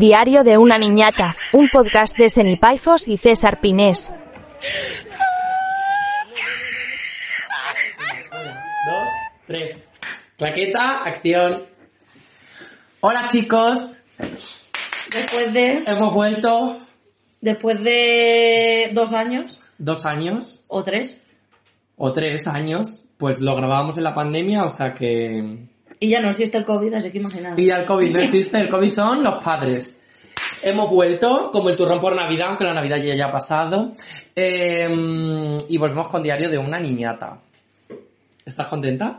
Diario de una niñata, un podcast de Senipaifos y César Pinés. dos, tres. Claqueta, acción. Hola chicos, Después de, hemos vuelto después de dos años dos años o tres o tres años, pues lo grabábamos en la pandemia, o sea que... y ya no existe el COVID, así que imaginaos. Y ya el COVID no existe, el COVID son los padres. Hemos vuelto, como el turrón por Navidad, aunque la Navidad ya haya pasado, eh, y volvemos con Diario de una niñata. ¿Estás contenta?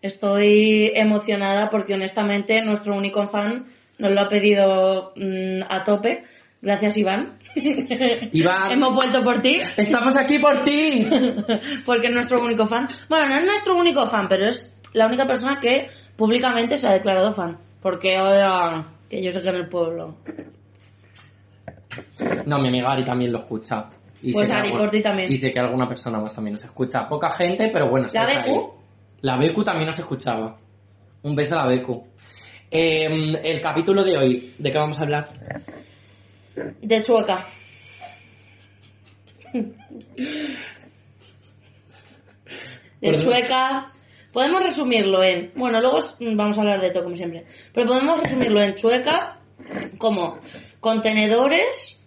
Estoy emocionada porque honestamente nuestro único fan nos lo ha pedido mm, a tope. Gracias Iván. Iván, Hemos vuelto por ti estamos aquí por ti. porque es nuestro único fan. Bueno, no es nuestro único fan, pero es la única persona que públicamente se ha declarado fan. Porque oiga, que yo sé que en el pueblo. No, mi amiga Ari también lo escucha. Y Pues sé Ari, algún- por ti también. Y sé que alguna persona más también nos escucha. Poca gente, pero bueno. ¿La BQ? ahí. La BQ también nos escuchaba. Un beso a la BQ. Eh, el capítulo de hoy, ¿de qué vamos a hablar? De Chueca. De. Chueca. Podemos resumirlo en. Bueno, luego s- vamos a hablar de todo como siempre. Pero podemos resumirlo en Chueca como contenedores,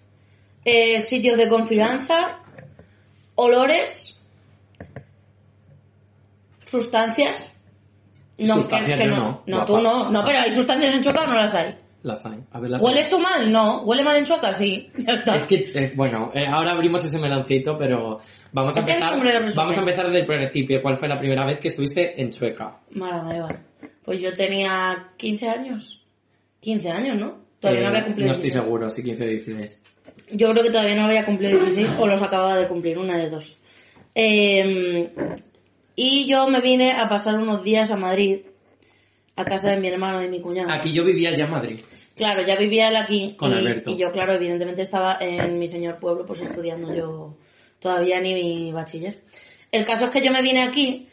eh, sitios de confianza, olores, sustancias. No, Sustancias que, que yo no. no, No, tú no. No, pero hay sustancias en Chueca o no las hay. A ver. ¿Hueles tú mal? No. ¿Huele mal en Chueca? Sí. Es que, eh, bueno, eh, ahora abrimos ese meloncito, pero vamos a empezar. Vamos a empezar desde el principio. ¿Cuál fue la primera vez que estuviste en Chueca? Maravilla. Pues yo tenía 15 años. 15 años, ¿no? Todavía Eh, no había cumplido No estoy 16. seguro, si 15 o 16. Yo creo que todavía no había cumplido 16 o los acababa de cumplir, una de dos. Eh, y yo me vine a pasar unos días a Madrid, a casa de mi hermano y mi cuñado. Aquí yo vivía ya en Madrid. Claro, ya vivía él aquí. Con y, Alberto. y yo, claro, evidentemente estaba en mi señor pueblo, pues estudiando yo todavía ni mi bachiller. El caso es que yo me vine aquí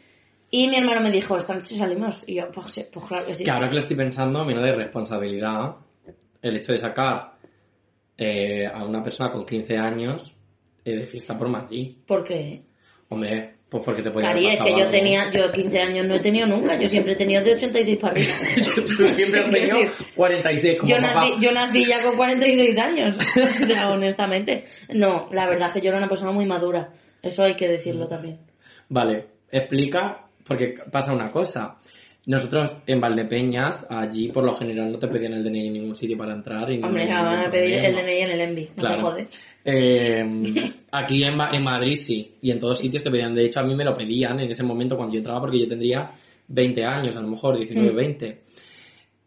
y mi hermano me dijo, ¿están si salimos? Y yo, pues, sí, pues claro que sí. Que ahora que lo estoy pensando, menos de responsabilidad, el hecho de sacar eh, a una persona con 15 años eh, de fiesta por Madrid. ¿Por qué? Hombre, pues porque te podía Cari, es que yo algo. tenía, yo 15 años no he tenido nunca, yo siempre he tenido de 86 para arriba. Tú siempre has tenido 46 como Yo papá. nací, yo nací ya con 46 años, sea, honestamente. No, la verdad es que yo era una persona muy madura, eso hay que decirlo también. Vale, explica, porque pasa una cosa. Nosotros en Valdepeñas, allí por lo general no te pedían el DNI en ningún sitio para entrar. Y no Hombre, me van a pedir el. DNI en el ENVI, no Claro. jode. Eh, aquí en, Ma- en Madrid sí, y en todos sitios te pedían. De hecho, a mí me lo pedían en ese momento cuando yo entraba porque yo tendría 20 años, a lo mejor 19, Mm. 20.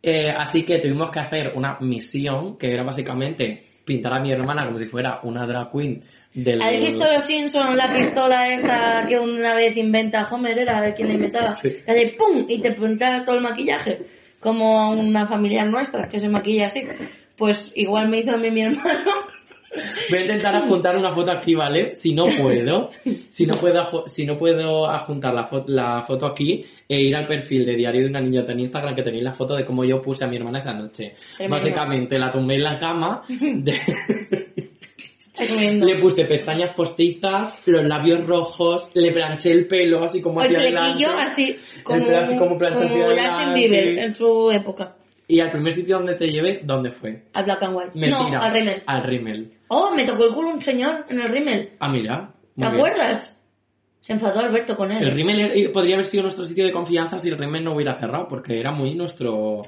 Eh, así que tuvimos que hacer una misión que era básicamente pintar a mi hermana como si fuera una drag queen del... ¿Habéis visto los Simpsons, la pistola esta que una vez inventa Homer, era quien la inventaba? Sí. Que hace ¡pum! y te pinta todo el maquillaje, como a una familia nuestra que se maquilla así. Pues igual me hizo a mí mi hermano. Voy a intentar adjuntar una foto aquí, ¿vale? Si no puedo, si no puedo, si no puedo adjuntar la, fo- la foto aquí e ir al perfil de Diario de una Niñata en Instagram que tenéis la foto de cómo yo puse a mi hermana esa noche. Tremendo. Básicamente la tumbé en la cama, de- le puse pestañas postizas, los labios rojos, le planché el pelo así como el hacia adelante. flequillo así, como, El pelo así como hacia. Bieber en su época. Y al primer sitio donde te llevé, ¿dónde fue? Al Black and White. Mentira. No, al Rimmel. Al Rimmel. Oh, me tocó el culo un señor en el Rimmel. Ah, mira. ¿Te bien. acuerdas? Se enfadó Alberto con él. El Rimmel podría haber sido nuestro sitio de confianza si el Rimmel no hubiera cerrado, porque era muy nuestro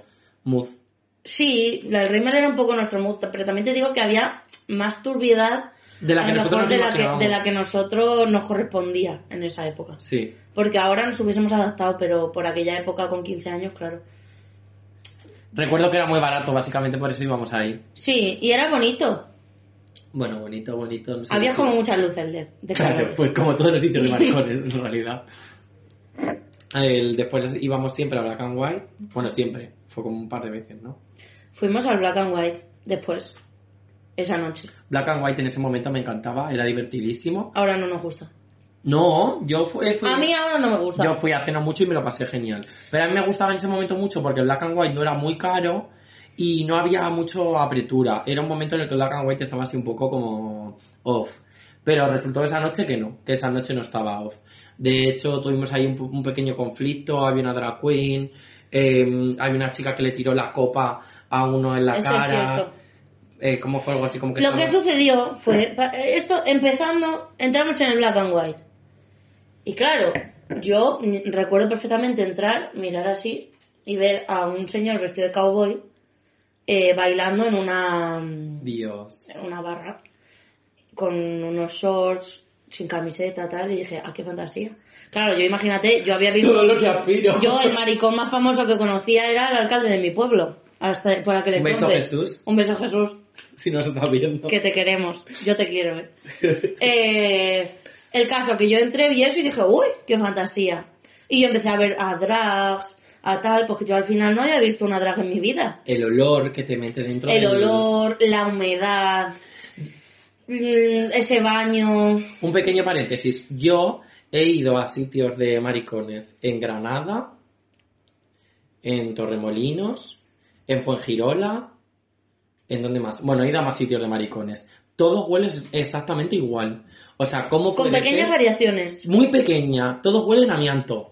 mood. Sí, el Rimmel era un poco nuestro mood, pero también te digo que había más turbiedad De la a que lo nosotros mejor nos de la que, imaginábamos. de la que nosotros nos correspondía en esa época. Sí. Porque ahora nos hubiésemos adaptado, pero por aquella época con 15 años, claro. Recuerdo que era muy barato, básicamente por eso íbamos ahí. Sí, y era bonito. Bueno, bonito, bonito. No sé Había como muchas luces LED de Claro, colores. pues como todos los sitios de maricones, en realidad. El- después íbamos siempre a Black and White. Bueno, siempre. Fue como un par de veces, ¿no? Fuimos al Black and White después, esa noche. Black and White en ese momento me encantaba, era divertidísimo. Ahora no nos gusta. No, yo fui, fui- A mí ahora no me gusta. yo fui hace no mucho y me lo pasé genial. Pero a mí me gustaba en ese momento mucho porque Black and White no era muy caro y no había mucho apertura. Era un momento en el que Black and White estaba así un poco como off. Pero resultó esa noche que no, que esa noche no estaba off. De hecho, tuvimos ahí un, un pequeño conflicto, había una drag queen, eh, había una chica que le tiró la copa a uno en la Eso es cara. cierto. Eh, ¿Cómo fue algo así? Como que Lo que sucedió fue, esto empezando, entramos en el black and white. Y claro, yo recuerdo perfectamente entrar, mirar así y ver a un señor vestido de cowboy eh, bailando en una, mm, Dios. en una barra con unos shorts, sin camiseta, tal, y dije, ¡ah, qué fantasía! Claro, yo imagínate, yo había visto... Todo lo que aspiro. Yo, el maricón más famoso que conocía era el alcalde de mi pueblo. Hasta por aquel Un beso, entonces. Jesús. Un beso, Jesús. Si no se está viendo. Que te queremos. Yo te quiero, eh. Eh, el caso que yo entré vi eso y dije, uy, qué fantasía. Y yo empecé a ver a drags, a tal, porque yo al final no había visto una drag en mi vida. El olor que te mete dentro El del- olor, la humedad, mm, ese baño. Un pequeño paréntesis. Yo he ido a sitios de maricones en Granada, en Torremolinos, en Fuengirola, ¿en dónde más? Bueno, he ido a más sitios de maricones. Todos huelen exactamente igual. O sea, ¿cómo Con puede pequeñas ser? variaciones. Muy pequeña. Todos huelen a amianto.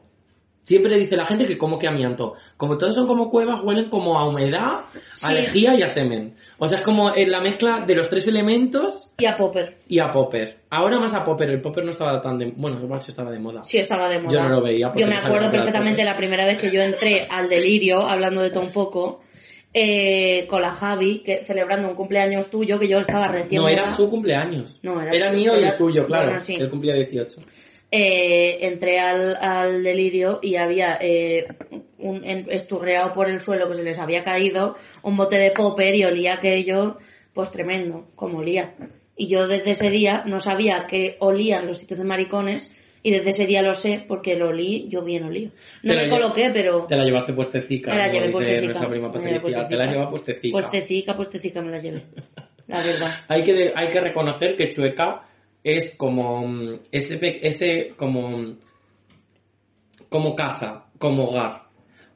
Siempre dice la gente que como que amianto. Como todos son como cuevas, huelen como a humedad, Sí. a lejía y a semen. O sea, es como en la mezcla de los tres elementos Y a Popper. y a popper. Ahora más a popper. El popper no estaba tan de... Bueno, igual sí estaba de moda. Sí, estaba de moda. Yo no lo veía Yo me acuerdo perfectamente la primera vez que yo entré al delirio, hablando de todo un poco, eh, con la Javi, que, celebrando un cumpleaños tuyo, que yo estaba recién No, era su cumpleaños. No, era- mío y era- el suyo, claro. bueno, sí. Él cumplía 18. Eh, entré al, al delirio y había eh, un, en- esturreado por el suelo que se les había caído un bote de popper y olía aquello, pues tremendo, como olía. Y yo desde ese día no sabía que olían los sitios de maricones y desde ese día lo sé porque lo olí, yo bien olí. No Te me coloqué, pero Te la llevaste puestecica. me la llevé puestecica. nuestra prima Me la llevé. Te puestecica. puestecica. Puestecica, me la llevé. La verdad. Hay que, hay que reconocer que Chueca es como mm, ese, ese como, como casa, como hogar.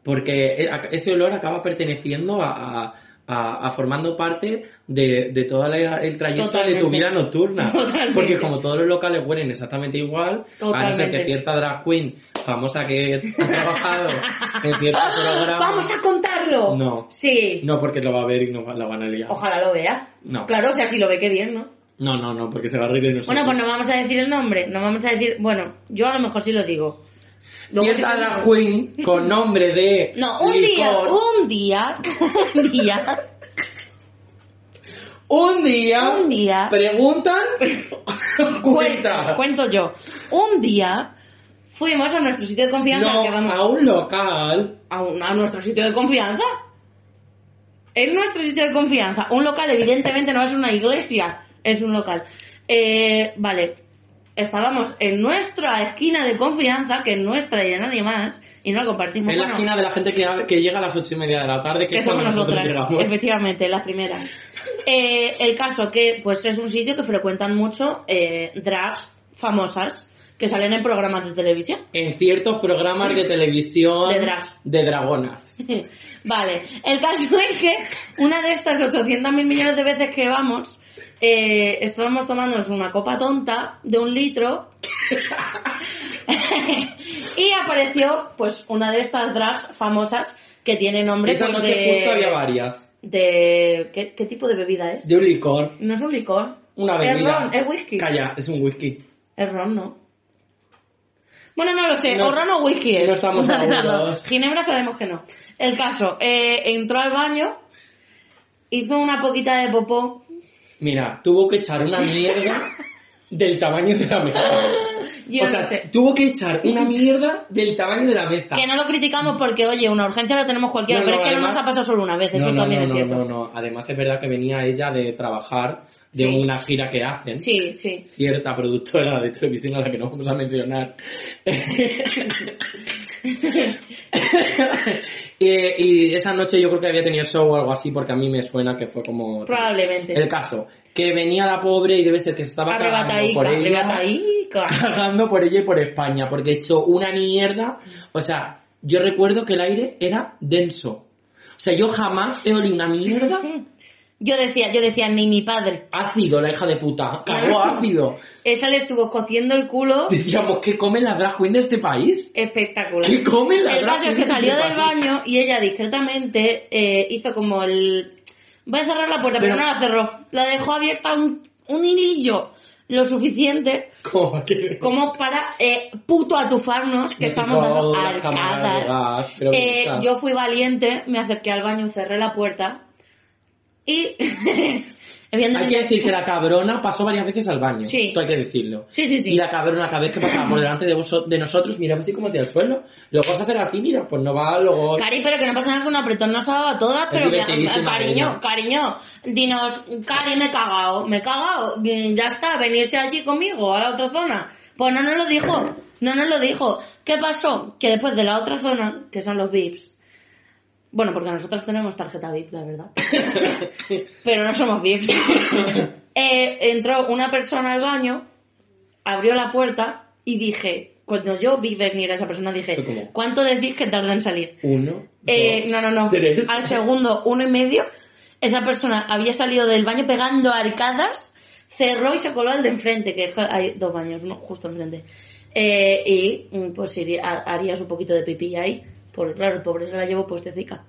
Porque e- a- ese olor acaba perteneciendo a, a- a- a formando parte de, de todo el trayecto de tu Totalmente. vida nocturna. Totalmente. Porque como todos los locales huelen exactamente igual, a no ser Totalmente. que cierta drag queen famosa que ha trabajado en cierto programa... ¡Vamos a contarlo! No. Sí. No, porque lo va a ver y no la van a liar. Ojalá lo vea. No. Claro, o sea, si lo ve, qué bien, ¿no? No, no, no, porque se va a reír de nosotros. Bueno, pues no vamos a decir el nombre, no vamos a decir, bueno, yo a lo mejor sí lo digo. Cierta que- drag queen con nombre de No, un día, un día, un día, Un día un día, preguntan cuento, cuenta. cuento yo, un día fuimos a nuestro sitio de confianza, No, que vamos a un local. a, un- a nuestro sitio de confianza. En nuestro sitio de confianza. Un local, evidentemente, no es una iglesia, es un local. Eh, vale, estábamos en nuestra esquina de confianza, que es nuestra y de nadie más, y no la compartimos. En la Bueno, esquina de la gente que, que llega a las ocho y media de la tarde, que, que somos nosotras, llegamos. efectivamente, las primeras. Eh, el caso que, pues, es un sitio que frecuentan mucho eh, drags famosas que salen en programas de televisión. En ciertos programas de televisión De drags. de dragonas. vale, el caso es que una de estas 800 mil millones de veces que vamos, eh, estábamos tomándonos una copa tonta de un litro y apareció pues una de estas drags famosas que tiene nombre Esa pues, noche de, justo había varias. de ¿qué, qué tipo de bebida es? De un licor. No es un licor. Una Es bebida. ron, es whisky. Calla, es un whisky. Es ron, ¿no? Bueno, no lo sé, No- o ron o whisky es. no estamos seguros. Ginebra sabemos que no. El caso, eh, entró al baño, hizo una poquita de popó. Mira, tuvo que echar una mierda del tamaño de la mesa. O sea, sé. tuvo que echar una mierda del tamaño de la mesa. Que no lo criticamos porque, oye, una urgencia la tenemos cualquiera, No, pero es que no nos ha pasado solo una vez, eso también no, es no, cierto. no, no. Además es verdad que venía ella de trabajar de Sí. una gira que hacen. Sí, sí. Cierta productora de televisión a la que no vamos a mencionar. y, y esa noche yo creo que había tenido show o algo así porque a mí me suena que fue como... Probablemente. El caso, que venía la pobre y debe ser que se estaba cagando por ella. cagando por ella y por España, porque echó una mierda. O sea, yo recuerdo que el aire era denso. sea, yo jamás he olido una mierda. Yo decía, yo decía, ni mi padre. Ácido, la hija de puta. Cagó ácido. Esa le estuvo cociendo el culo Decíamos, ¿qué comen las drag queens de este país? espectacular. ¿Qué comen las El drag caso es que de salió este del país? baño y ella discretamente eh, hizo como el... Voy a cerrar la puerta, pero, Pero- no la cerró. La dejó abierta un, un hilillo lo suficiente como para eh, puto atufarnos que estamos dando arcadas. Eh, yo fui valiente, me acerqué al baño, cerré la puerta y... Hay que decir que la cabrona pasó varias veces al baño. Sí. Esto hay que decirlo. Sí, sí, sí. Y la cabrona, cada vez que pasaba por delante de, vosotros, de nosotros, miraba así como hacia el suelo. Lo vas a hacer a ti, mira, pues no va luego... Cari, pero que no pasa nada que un apretón nos ha dado a todas, pero que, divertidísima cariño, ella. cariño, dinos, Cari, me he cagado, me he cagado, ya está, venirse allí conmigo, a la otra zona. Pues no nos lo dijo, no nos lo dijo. ¿Qué pasó? Que después de la otra zona, que son los VIPs, bueno, porque nosotros tenemos tarjeta VIP, la verdad, pero no somos VIPs, eh, entró una persona al baño, abrió la puerta y dije, cuando yo vi venir a esa persona dije, ¿cuánto decís que tarda en salir? Uno, Eh, dos, no, no, no. tres. Al segundo, uno y medio, esa persona había salido del baño pegando arcadas, cerró y se coló al de enfrente, que hay dos baños, uno justo enfrente. Eh, y pues iría- ha- harías un poquito de pipí ahí, porque claro, el pobre se la llevó puestecica.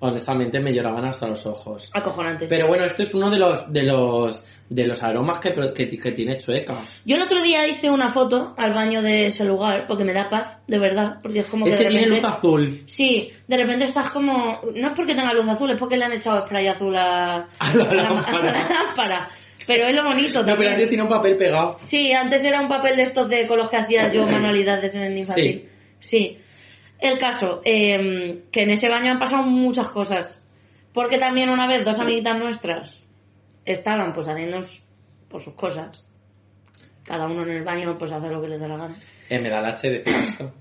Honestamente me lloraban hasta los ojos. Acojonante. Pero bueno, este es uno de los de los de los aromas que, que, que tiene Chueca. Yo el otro día hice una foto al baño de ese lugar, porque me da paz, de verdad, porque es como Es que que de tiene repente... luz azul. Sí, de repente estás como... No es porque tenga luz azul, es porque le han echado spray azul a, A la lámpara. Pero es lo bonito No, pero también. antes tiene un papel pegado. Sí, antes era un papel de estos de con los que hacía yo manualidades en el infantil. Sí. El caso, eh, que en ese baño han pasado muchas cosas. Porque también una vez dos amiguitas nuestras estaban pues haciendo pues, sus cosas. Cada uno en el baño pues hace lo que les da la gana. Eh, me da la H decir esto.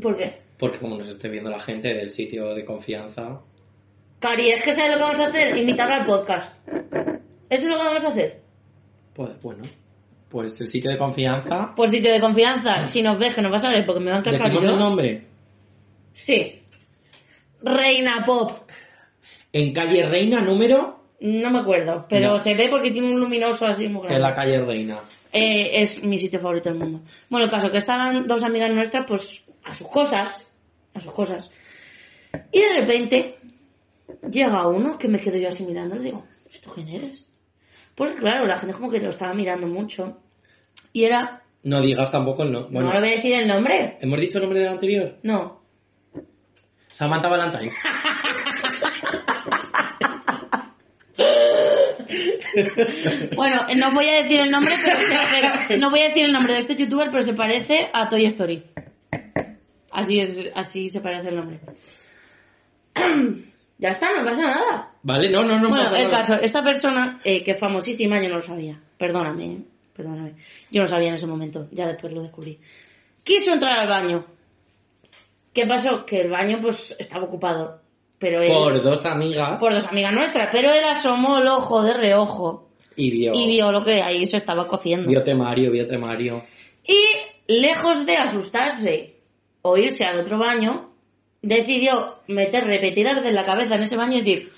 ¿Por qué? Porque como nos esté viendo la gente del sitio de confianza... Cari, es que ¿sabes lo que vamos a hacer? Invitarla al podcast. Eso es lo que vamos a hacer. Pues bueno, pues el sitio de confianza... Por sitio de confianza, si nos ves que nos vas a ver porque me van a encargar ¿Decimos el yo. nombre? Sí. Reina Pop. En calle Reina número... No me acuerdo, pero No. se ve porque tiene un luminoso así muy grande. es la calle Reina. Eh, es mi sitio favorito del mundo. Bueno, el caso que estaban dos amigas nuestras, pues, a sus cosas, a sus cosas. Y de repente, llega uno que me quedo yo así mirando, le digo, ¿esto quién eres? Porque claro, la gente como que lo estaba mirando mucho. Y era, No digas tampoco el nombre. Bueno, no le voy a decir el nombre. ¿hemos dicho el nombre del anterior? No. Samantha Valentine. Bueno, no voy a decir el nombre, pero, se- pero- no voy a decir el nombre de este youtuber, pero se parece a Toy Story. Así es, así se parece el nombre. ya está, no pasa nada. Vale, no, no, no bueno, pasa el nada. caso, esta persona, eh, que es famosísima, yo no lo sabía. Perdóname, eh, perdóname. Yo no sabía en ese momento, ya después lo descubrí. Quiso entrar al baño. ¿Qué pasó? Que el baño, pues, estaba ocupado. Pero él, Por dos amigas por dos amigas nuestras, pero él asomó el ojo de reojo y vio... y vio lo que ahí se estaba cociendo. Vio temario, vio temario. Y lejos de asustarse o irse al otro baño, decidió meter repetidas veces la cabeza en ese baño y decir,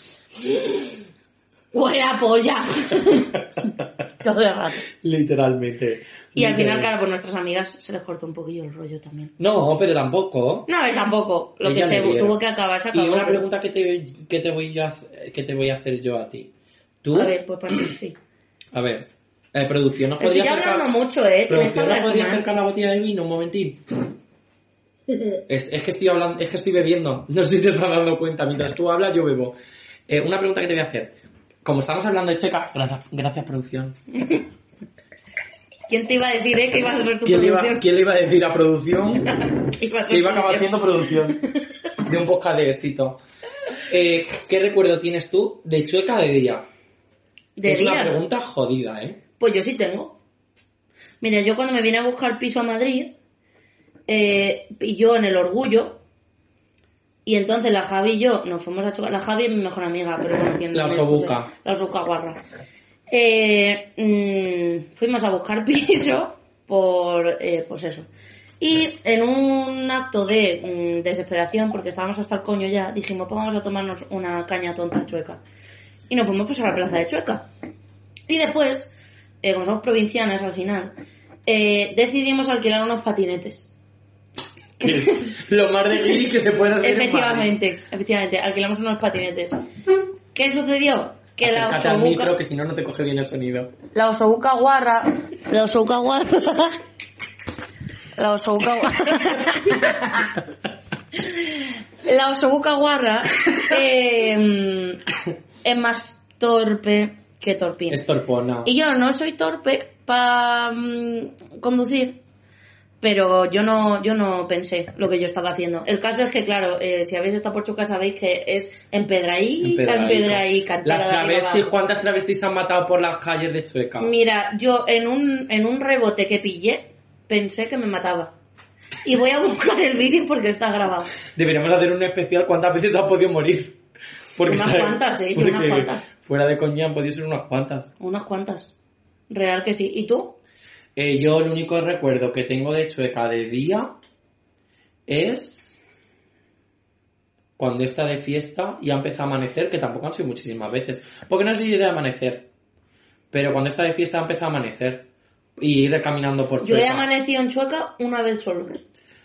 ¡huele a polla! Todo el rato. Literalmente. Y al final, claro, pues nuestras amigas se les cortó un poquillo el rollo también. No, pero tampoco. No, él tampoco. Lo que se tuvo que acabar se Y acabó. una pregunta que te, que te voy a hacer- que te voy a hacer yo a ti. ¿Tú? A ver, pues para mí sí. A ver, eh, producción nos Estoy podría hablando acercar... mucho, ¿eh? Producción nos podría acercar la botella de vino un momentín. Es, es que estoy hablando, es que estoy bebiendo. No sé si te estás dando cuenta. Mientras tú hablas, yo bebo. Eh, una pregunta que te voy a hacer. Como estamos hablando de Checa, gracias, gracias producción. ¿Quién te iba a decir, eh? Que ibas a hacer tu ¿Quién iba, producción? quién le iba a decir a producción Iba a ser que iba a acabar siendo producción de un podcast de éxito? Eh, ¿Qué recuerdo tienes tú de Chueca de día? ¿De es día? una pregunta jodida, ¿eh? Pues yo sí tengo. Mira, yo cuando me vine a buscar piso a Madrid, eh, y yo en el orgullo, y entonces la Javi y yo nos fuimos a chocar. La Javi es mi mejor amiga, pero bueno, ¿quién La osobuca. sé, La osobuca guarra. Eh, mm, fuimos a buscar piso por, eh, pues eso. Y en un acto de mm, desesperación, porque estábamos hasta el coño ya, dijimos, pues vamos a tomarnos una caña tonta chueca. Y nos fuimos pues a la plaza de Chueca. Y después, eh, como somos provincianas al final, eh, decidimos alquilar unos patinetes. Que es lo más de guiri que se puede hacer. en. Efectivamente, efectivamente, alquilamos unos patinetes. ¿Qué sucedió? Que la Acércate al osobuca, micro que si no, no te coge bien el sonido. la osobuca guarra, la osobuca guarra, la osobuca guarra, la osobuca guarra eh, es más torpe que torpina. Es torpona. Y yo no soy torpe para conducir, pero yo no, yo no pensé lo que yo estaba haciendo. El caso es que, claro, eh, si habéis estado por Chuca sabéis que es empedraíca, empedraíca, Las travestis. ¿cuántas travestis han matado por las calles de Chueca? Mira, yo en un, en un rebote que pillé, pensé que me mataba. Y voy a buscar el vídeo porque está grabado. Deberíamos hacer un especial cuántas veces has podido morir. Unas ¿sabes? cuantas, eh, Porque unas cuantas. Fuera de coña han podido ser unas cuantas. Unas cuantas. Real que sí. ¿Y tú? Eh, yo el único recuerdo que tengo de Chueca de día es cuando está de fiesta y ha empezado a amanecer, que tampoco han sido muchísimas veces. Porque no es de amanecer. Pero cuando está de fiesta ha empezado a amanecer. Y ir caminando por Yo he Chueca. amanecido en Chueca una vez solo.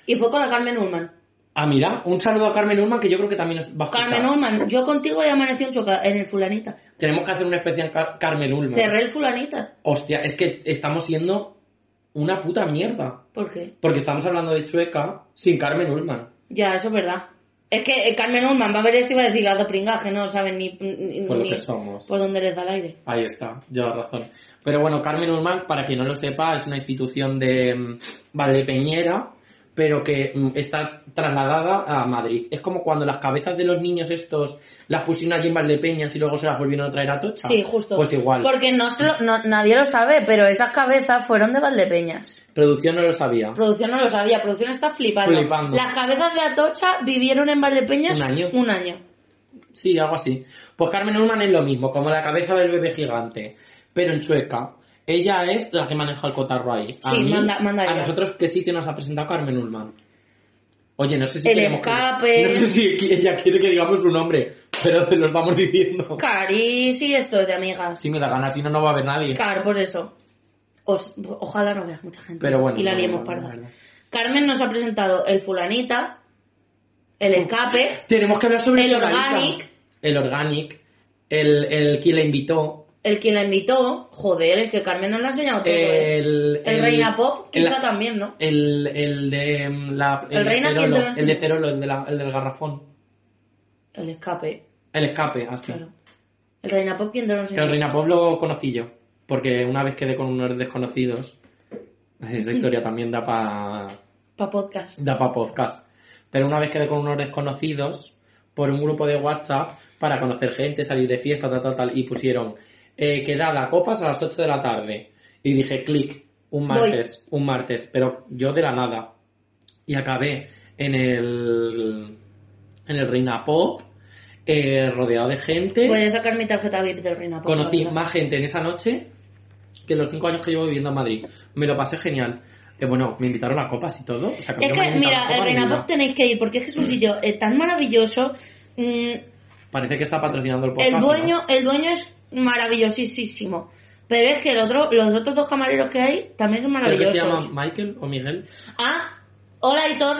Y fue con la Carmen Ullman. Ah, mira, un saludo a Carmen Ulman que yo creo que también va a. Carmen Ullman, yo contigo he amanecido en Chueca, en el fulanita. Tenemos que hacer un especial Car- Carmen Ulman. Cerré el fulanita. Hostia, es que estamos siendo una puta mierda. ¿Por qué? Porque estamos hablando de Chueca sin Carmen Ulman. Ya, eso es verdad. Es que eh, Carmen Ullman va a ver esto y va a decir, las de pringaje, no saben ni, ni, Por lo ni que somos. por dónde les da el aire. Ahí está, llevas razón. Pero bueno, Carmen Ulman, para quien no lo sepa, es una institución de mm, Valdepeñera, pero que mm, está trasladada a Madrid. Es como cuando las cabezas de los niños estos las pusieron allí en Valdepeñas y luego se las volvieron a traer a Tocha. Sí, justo. Pues igual. Porque no, se lo- no- nadie lo sabe, pero esas cabezas fueron de Valdepeñas. Producción no lo sabía. Producción no lo sabía, producción está flipando. Flipando. Las cabezas de Atocha vivieron en Valdepeñas Un año. Un año. Sí, algo así. Pues Carmen Ulman es lo mismo, como la cabeza del bebé gigante, pero en Chueca. Ella es la que maneja el cotarro ahí. A Sí, mí- manda- manda A nosotros, ¿qué sitio nos ha presentado Carmen Ulman? Oye, no sé si El queremos que- escape. No sé si ella quiere que digamos su nombre, pero te lo estamos diciendo. Cari, sí, esto es de amigas. Si me da ganas, si no, no va a haber nadie. Claro, por eso. Os- ojalá no veas mucha gente. Pero bueno. Y la liemos no, parda. no. Carmen nos ha presentado el fulanita, el escape, Tenemos que hablar sobre El organic. El organic. El, el quien la invitó. El que la invitó. Joder, es que Carmen nos lo ha enseñado todo. ¿eh? El, El, Reina Pop, el- quizá también, ¿no? El, el de mm, la, ¿El Reina quién te Cerolo, enseñó? el de Cerolo, el, de la- el del garrafón. El escape, El escape, así. claro. El Reina Pop, ¿quién te lo enseñó? El Reina Pop lo conocí yo, porque una vez quedé con unos desconocidos. Esa historia también da para Pa' podcast. da pa podcast. Pero una vez quedé con unos desconocidos por un grupo de WhatsApp para conocer gente, salir de fiesta, tal, tal, tal, y pusieron eh, quedada copas a las 8 de la tarde. Y dije, clic, un Voy. martes, un martes, pero yo de la nada. Y acabé en el en el Reina Pop, eh, rodeado de gente. Voy a sacar mi tarjeta VIP del Reina Pop. Conocí verdad. más gente en esa noche que en los cinco años que llevo viviendo en Madrid. Me lo pasé genial. Eh, bueno, me invitaron a copas y todo. O sea, Es que, mira, el Reina. Pop tenéis que ir porque es que es un sitio eh, tan maravilloso. Mm, Parece que está patrocinando el podcast. el ¿no? dueño, el dueño es maravillosísimo. Pero es que el otro, los otros dos camareros que hay también son Creo que maravillosos. se llama Michael o Miguel. Ah, hola Hitor.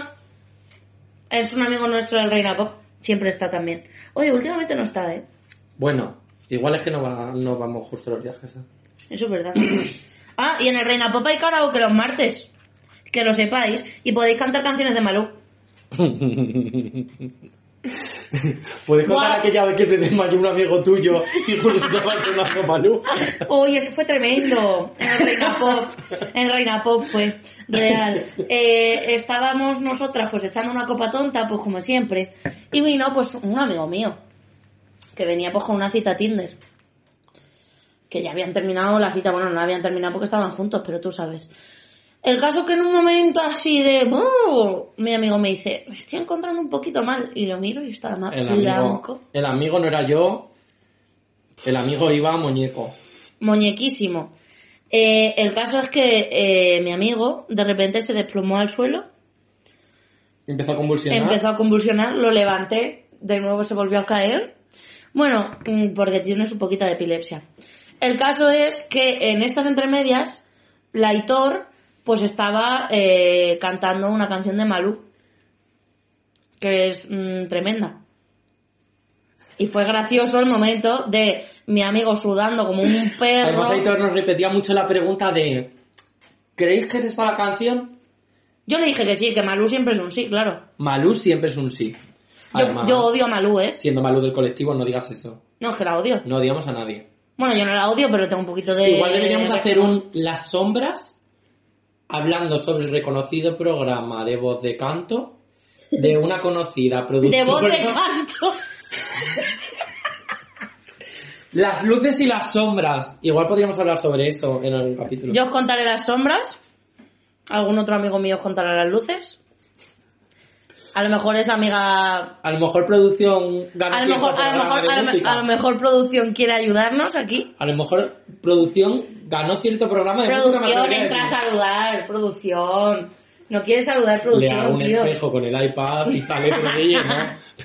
Es un amigo nuestro del Reina Pop. Siempre está también. Oye, últimamente no está, ¿eh? Bueno, igual es que no, va- no vamos justo los viajes. ¿eh? Eso es verdad. ah, y en el Reina Pop hay karaoke los martes. Que lo sepáis. Y podéis cantar canciones de Malú. ¿Puedes contar aquella vez que se desmayó un amigo tuyo y justo estaba sonando Malú? Uy, eso fue tremendo. En Reina Pop. En Reina Pop fue real. Eh, estábamos nosotras pues echando una copa tonta, pues como siempre. Y vino pues un amigo mío. Que venía pues con una cita Tinder. Que ya habían terminado la cita. Bueno, no la habían terminado porque estaban juntos, pero tú sabes. El caso es que en un momento así de... "Oh", mi amigo me dice, me estoy encontrando un poquito mal. Y lo miro y estaba más El amigo, blanco. el amigo no era yo. El amigo iba a muñeco. muñequísimo. Eh, el caso es que eh, mi amigo de repente se desplomó al suelo, Empezó a convulsionar. empezó a convulsionar, lo levanté, de nuevo se volvió a caer. Bueno, mm, porque tiene su poquita de epilepsia. El caso es que en estas entremedias, Laitor pues estaba eh, cantando una canción de Malú, que es mm, tremenda. Y fue gracioso el momento de mi amigo sudando como un perro. Además, Aitor nos repetía mucho la pregunta de ¿Creéis que es esta la canción? Yo le dije que sí, que Malú siempre es un sí, claro. Malú siempre es un sí. Yo, yo odio a Malú, ¿eh? siendo Malú del colectivo, no digas eso. No, es que la odio. No odiamos a nadie. Bueno, yo no la odio, pero tengo un poquito de... Igual deberíamos hacer un Las Sombras hablando sobre el reconocido programa de voz de canto de una conocida productora. De voz de canto. Las luces y las sombras. Igual podríamos hablar sobre eso en algún capítulo. Yo os contaré las sombras. Algún otro amigo mío os contará las luces. A lo mejor es amiga... A lo mejor producción gana A lo mejor, a lo mejor, de a lo, música. a lo mejor producción quiere ayudarnos aquí. A lo mejor producción ganó cierto programa de música. Producción, a entra a saludar. Producción. No quiere saludar Le producción, hago un tío. espejo con el iPad y sale todo lleno.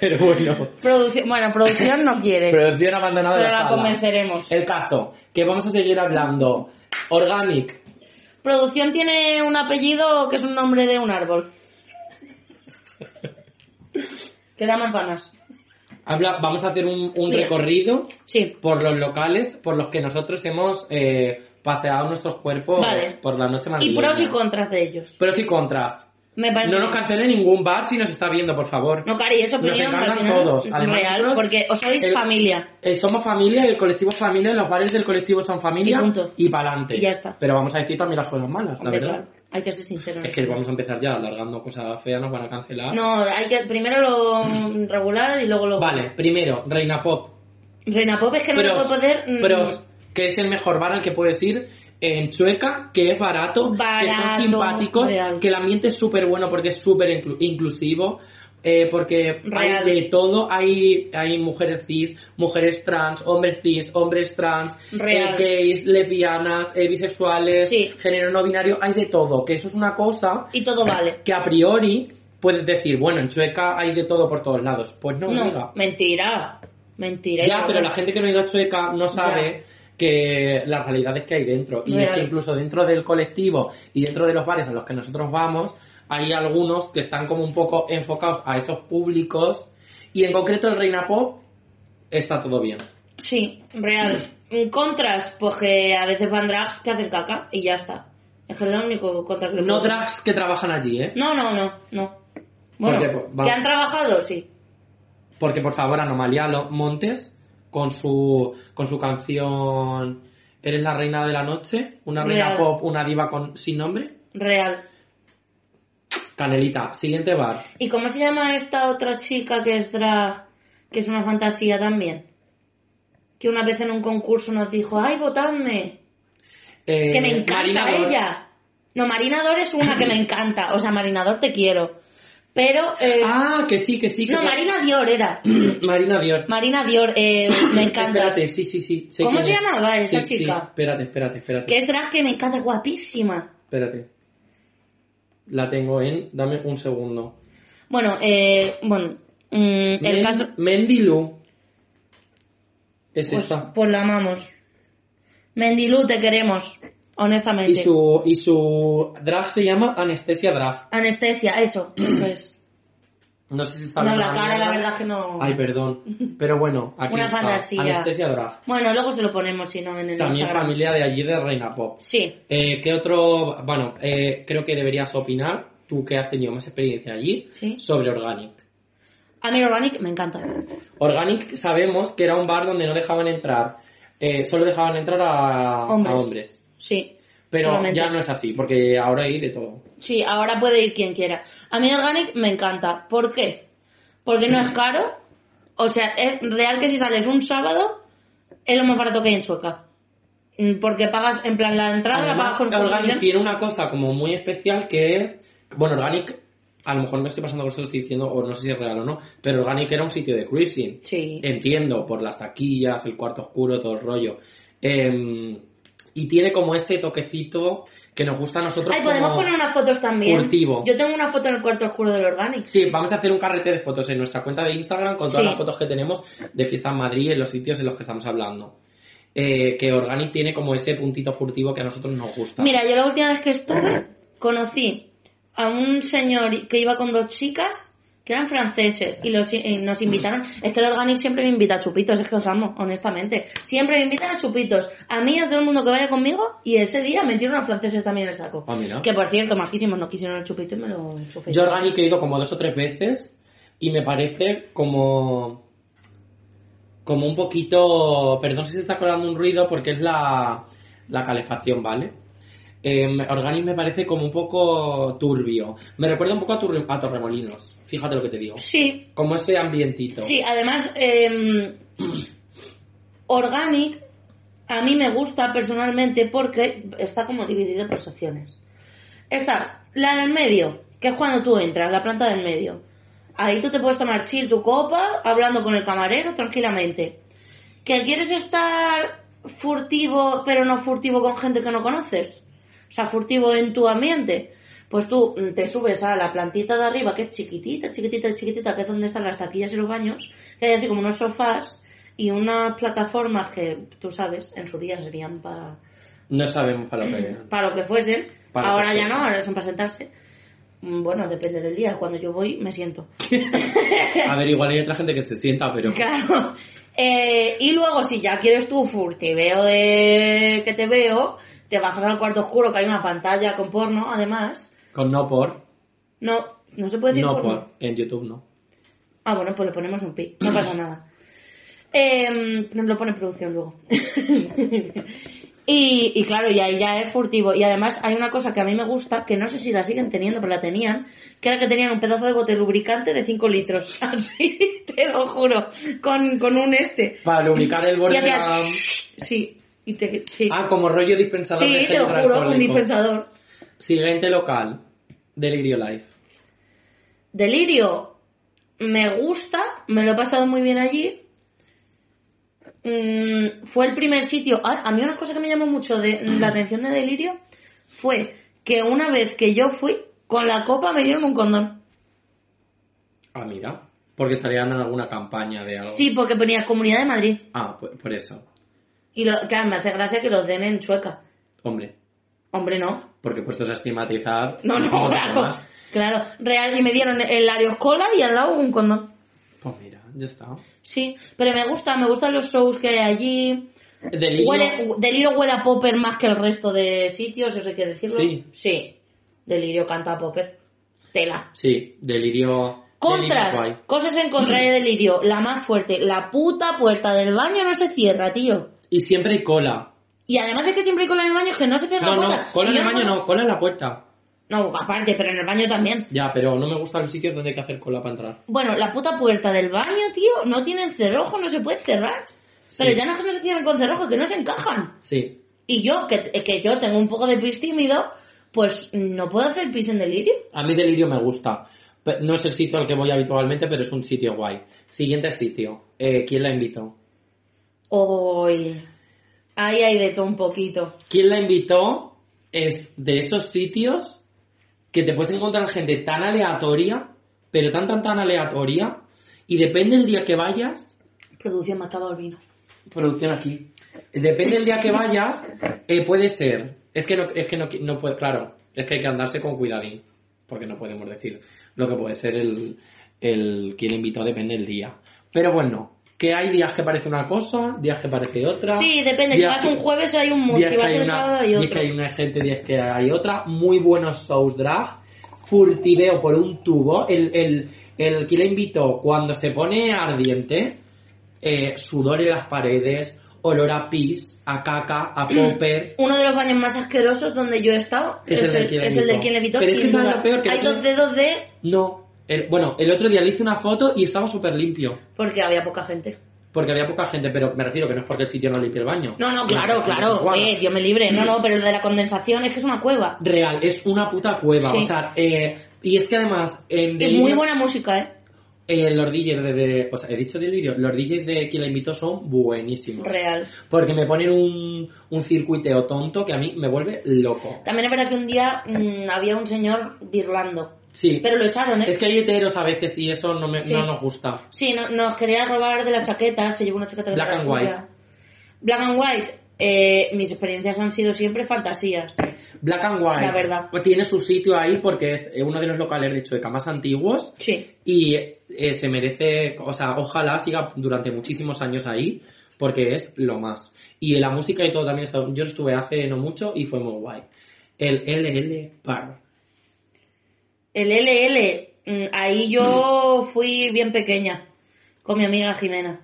Pero bueno. Producción, bueno, producción no quiere. Producción abandonada pero la la convenceremos. El caso, que vamos a seguir hablando. Organic. Producción tiene un apellido que es un nombre de un árbol. Que da. Habla, vamos a hacer un, un recorrido Sí. por los locales por los que nosotros hemos eh, paseado nuestros cuerpos Vale. por la noche Y pros y contras de ellos. Pros y contras. Me parece. No nos cancele ningún bar si nos está viendo, por favor. No, Cari, eso Nos opinión, encantan todos. Además, real, nosotros- porque os sois el- familia. Eh, somos familia, el colectivo es familia, los bares del colectivo son familia Y punto. y para adelante. Y ya está. Pero vamos a decir también las cosas malas, la Hombre, verdad. claro, hay que ser sincero. Es que vamos a empezar ya alargando cosas feas, nos van a cancelar. No, hay que primero lo regular y luego lo. Vale, primero, Reina Pop. Reina Pop es que no Pros, se puede poder. mm, pros, que es el mejor bar al que puedes ir en Chueca, que es barato, que Barato, son simpáticos, real. que el ambiente es súper bueno porque es súper inclu- inclusivo. Eh, porque Real. hay de todo, hay, hay mujeres cis, mujeres trans, hombres cis, hombres trans, eh, gays, lesbianas, eh, bisexuales, Sí. género no binario, hay de todo, que eso es una cosa Y todo vale. que a priori puedes decir, bueno, en Chueca hay de todo por todos lados. Pues no, No, amiga. mentira. Mentira. Ya, pero la gente que no ha ido a Chueca no sabe que las realidades que hay dentro. Y es que incluso dentro del colectivo y dentro de los bares a los que nosotros vamos, hay algunos que están como un poco enfocados a esos públicos. Y en concreto el Reina Pop está todo bien. Sí, real. En contras, pues que a veces van drags que hacen caca y ya está. Es lo único contra que No drags que trabajan allí, ¿eh? No, no, no, no. Bueno, Porque, pues, va- que han trabajado, sí. Porque por favor, Anomalia Lo- Montes, con su, con su canción Eres la reina de la noche, una reina pop, una diva con, sin nombre. Real. Canelita, siguiente bar. ¿Y cómo se llama esta otra chica que es drag, que es una fantasía también? Que una vez en un concurso nos dijo, ¡ay, votadme! Eh, Que me encanta Marina Dor. ella. No, Marinador es una que me encanta. O sea, Marinador te quiero. Pero... eh, Ah, que sí, que sí. Que no. Marina Dior era. Marina Dior. Marina Dior, eh, me encanta. Espérate, sí, sí, sí. sé ¿Cómo se es. llamaba esa Sí, sí, chica? Espérate, espérate, espérate. Que es drag que me encanta, guapísima. Espérate. La tengo en. Dame un segundo. Bueno, eh, bueno, mm, el Men- caso... Mendy Lu. Es Pues, esta. pues la amamos. Mendilú, te queremos. Honestamente. Y su, y su drag se llama Anestesia Drag. Anestesia, eso, eso es. No sé si está No, la cara, la verdad que no. Ay, perdón. Pero bueno, aquí Una está. fantasía. Anestesia Drag. Bueno, luego se lo ponemos, si no, en el También Instagram. familia de allí de Reina Pop. Sí. Eh, ¿Qué otro? Bueno, eh, creo que deberías opinar, tú que has tenido más experiencia allí, Sí. sobre Organic. A mí Organic me encanta. Organic sabemos que era un bar donde no dejaban entrar, eh, solo dejaban entrar a a Hombres. hombres. Sí. Pero solamente. ya no es así, porque ahora hay de todo. Sí, ahora puede ir quien quiera. A mí Organic me encanta. ¿Por qué? Porque no es caro. O sea, es real que si sales un sábado, es lo más barato que hay en Sueca. Mm, Porque pagas, en plan, la entrada la Además, pagas con Organic tiene una cosa como muy especial que es, bueno, Organic, a lo mejor me estoy pasando por esto estoy diciendo, o no sé si es real o no, pero Organic era un sitio de cruising. Sí. Entiendo, por las taquillas, el cuarto oscuro, todo el rollo. Em, Y tiene como ese toquecito que nos gusta a nosotros. Ay, podemos como poner unas fotos también. Furtivo. Yo tengo una foto en el cuarto oscuro del Organic. Sí, vamos a hacer un carrete de fotos en nuestra cuenta de Instagram con todas Sí. las fotos que tenemos de fiesta en Madrid, en los sitios en los que estamos hablando. Eh, que Organic tiene como ese puntito furtivo que a nosotros nos gusta. Mira, yo la última vez que estuve conocí a un señor que iba con dos chicas que eran franceses y, los, y nos invitaron. Es que el Organic siempre me invita a chupitos, es que os amo, honestamente. Siempre me invitan a chupitos. A mí, a todo el mundo que vaya conmigo y ese día metieron a franceses también en el saco. Ah, mira. Que por cierto, majísimos, no quisieron el chupito y me lo enchufé. Yo Organic he ido como dos o tres veces y me parece como como un poquito, perdón si se está colando un ruido porque es la, la calefacción, ¿vale? Eh, Organic me parece como un poco turbio. Me recuerda un poco a, a Torremolinos, fíjate lo que te digo. Sí, Como ese ambientito. Sí, además, eh, Organic a mí me gusta personalmente porque está como dividido por secciones. Está la del medio, que es cuando tú entras, la planta del medio. Ahí tú te puedes tomar chill tu copa, hablando con el camarero tranquilamente. ¿Que quieres estar furtivo, pero no furtivo con gente que no conoces? O sea, furtivo en tu ambiente. Pues tú mm, te subes a la plantita de arriba, que es chiquitita, chiquitita, chiquitita, que es donde están las taquillas y los baños, que hay así como unos sofás y unas plataformas que, tú sabes, en su día serían para, No sabemos para lo que... para lo que fuesen. Para ahora que ya fuesen. no, ahora son para sentarse. Mm, Bueno, depende del día. Cuando yo voy, me siento. A ver, igual hay otra gente que se sienta, pero... Claro. Eh, y luego, si ya quieres tu furtiveo de que te veo, te bajas al cuarto oscuro que hay una pantalla con porno, además. Con no por. No, no se puede decir No por. En YouTube no. Ah, bueno, pues le ponemos un pi. No pasa nada. Eh, nos lo pone en producción luego. y, y claro, y ahí ya es furtivo. Y además hay una cosa que a mí me gusta, que no sé si la siguen teniendo, pero la tenían, que era que tenían un pedazo de bote lubricante de 5 litros. Así, te lo juro. Con, con un este. Para lubricar el borde de la... Sí. Y te, sí. Ah, como rollo dispensador de sí, gel te lo juro, un dispensador. Siguiente local. Delirio Life. Delirio me gusta, me lo he pasado muy bien allí. Mm, fue el primer sitio. A, a mí una cosa que me llamó mucho de la atención de Delirio fue que una vez que yo fui, con la copa me dieron un condón. Ah, mira. Porque estarían en alguna campaña de algo. Sí, porque ponía Comunidad de Madrid. Ah, pues por eso. Y lo, claro, me hace gracia que los den en chueca. Hombre. Hombre, no. Porque puestos a estigmatizar. No, no, claro. más. Claro. Real, y me dieron el Arioscola y al lado un condón. Pues mira, ya está. Sí, pero me gusta, me gustan los shows que hay allí. Delirio. Huele, Delirio huele a Popper más que el resto de sitios, eso hay que decirlo. Sí. Sí. Delirio canta a Popper. Tela. Sí, delirio. Contras. delirio. Cosas en contra de Delirio. La más fuerte. La puta puerta del baño no se cierra, tío. Y siempre hay cola. Y además de que siempre hay cola en el baño, es que no se cierra No, la no, puerta. cola Y en el baño no, cola en la puerta. No, aparte, pero en el baño también. Ya, pero no me gustan los sitios donde hay que hacer cola para entrar. Bueno, la puta puerta del baño, tío, no tienen cerrojo, no se puede cerrar. Sí. Pero ya no es que no se cierran con cerrojo, que no se encajan. Sí. Y yo, que, que yo tengo un poco de pis tímido, pues no puedo hacer pis en delirio. A mí Delirio me gusta. No es el sitio al que voy habitualmente, pero es un sitio guay. Siguiente sitio. Eh, ¿Quién la invitó? Hoy. Ahí hay de todo un poquito. ¿Quién la invitó? Es de esos sitios que te puedes encontrar gente tan aleatoria, pero tan, tan, tan aleatoria, y depende del día que vayas, Producción me acaba el vino. producción aquí, depende del día que vayas, eh, puede ser, es que no, es que no, no puede, claro, es que hay que andarse con cuidadín, porque no podemos decir lo que puede ser el, el quien invitó, depende del día. Pero bueno, que hay días que parece una cosa, días que parece otra. Sí, depende. Si días vas que- un jueves hay un mood, días si vas una- sábado hay días otro. que hay una gente, días que hay otra. Muy buenos shows drag. Furtiveo por un tubo. El, el, el que le invitó cuando se pone ardiente. eh, sudor en las paredes. Olor a pis, a caca, a popper. Uno de los baños más asquerosos donde yo he estado Es el del quien le es el invitó. de quien le invitó. Pero es que ¿sabes lo peor? Que hay no- dos dedos de... No. El- bueno, el otro día le hice una foto y estaba súper limpio. Porque había poca gente. Porque había poca gente, pero me refiero que no es porque el sitio no limpie el baño. No, no, claro, claro. Eh, Dios me libre. No, no, pero el de la condensación es que es una cueva. Real, es una puta cueva. Sí. O sea, eh, y es que además en Delirio- muy buena música, ¿eh? Eh, los DJs de, de- O sea, he dicho delirio. Los DJs de quien la invitó son buenísimos. Real. Porque me ponen un, un circuiteo tonto que a mí me vuelve loco. También es verdad que un día mm, había un señor birlando. Sí. Pero lo echaron, ¿eh? Es que hay heteros a veces y eso no, me, Sí. no nos gusta. Sí, no- nos quería robar de la chaqueta, se llevó una chaqueta que Black and suya. Black and white. eh, mis experiencias han sido siempre fantasías. Black and White La verdad. pues tiene su sitio ahí porque es eh, uno de los locales de Chueca más antiguos Sí. y eh, se merece, o sea, ojalá siga durante muchísimos años ahí porque es lo más. Y la música y todo también, está, yo estuve hace no mucho y fue muy guay. El LL Bar. El LL, mm, ahí yo fui bien pequeña con mi amiga Jimena.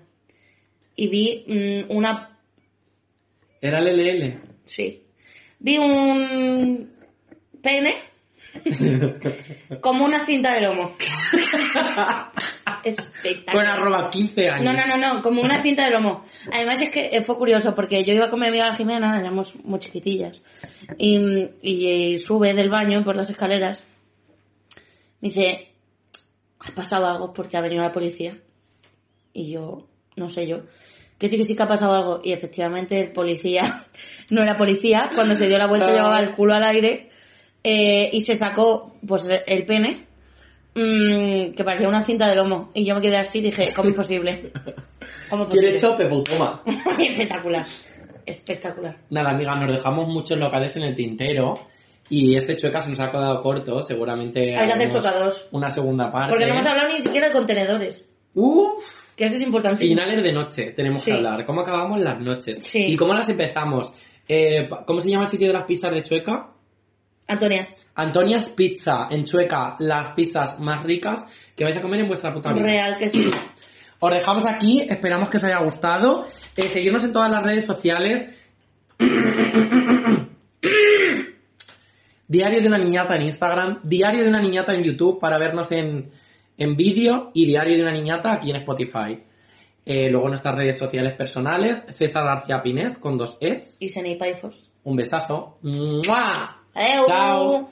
Y vi mm, una... Era el LL. Sí. Vi un pene como una cinta de lomo. Espectacular. Con arroba 15 años. No, no, no, no, como una cinta de lomo. Además es que eh, fue curioso porque yo iba con mi amiga Jimena, éramos muy chiquitillas, y, y, eh, sube del baño por las escaleras. Me dice, ¿ha pasado algo porque ha venido la policía? Y yo, no sé yo, que sí que sí que ha pasado algo. Y efectivamente el policía no era policía, cuando se dio la vuelta llevaba el culo al aire eh, y se sacó pues el pene mm, que parecía una cinta de lomo. Y yo me quedé así y dije, ¿cómo es posible? ¿Cómo es ¿Quiere posible? chope? Pues toma. Espectacular. Espectacular. Nada, amiga, nos dejamos muchos locales en el tintero y este chueca se nos ha quedado corto. Seguramente Hay que hacer haremos chocados. una segunda parte. Porque no hemos hablado ni siquiera de contenedores. Uf, Que eso es importante. finales de noche tenemos Sí. que hablar. ¿Cómo acabamos las noches? Sí. ¿Y cómo las empezamos? Eh, ¿Cómo se llama el sitio de las pizzas de Chueca? Antonias. Antonia's Pizza, en Chueca, las pizzas más ricas que vais a comer en vuestra puta vida. Real que sí. Os dejamos aquí, esperamos que os haya gustado. Eh, seguirnos en todas las redes sociales. Diario de una niñata en Instagram, Diario de una niñata en YouTube para vernos en, en vídeo y Diario de una niñata aquí en Spotify. Eh, luego nuestras redes sociales personales, César García Pinés con dos Es. Y Senei Paifos. Un besazo. ¡Mua! Adeu. Chao.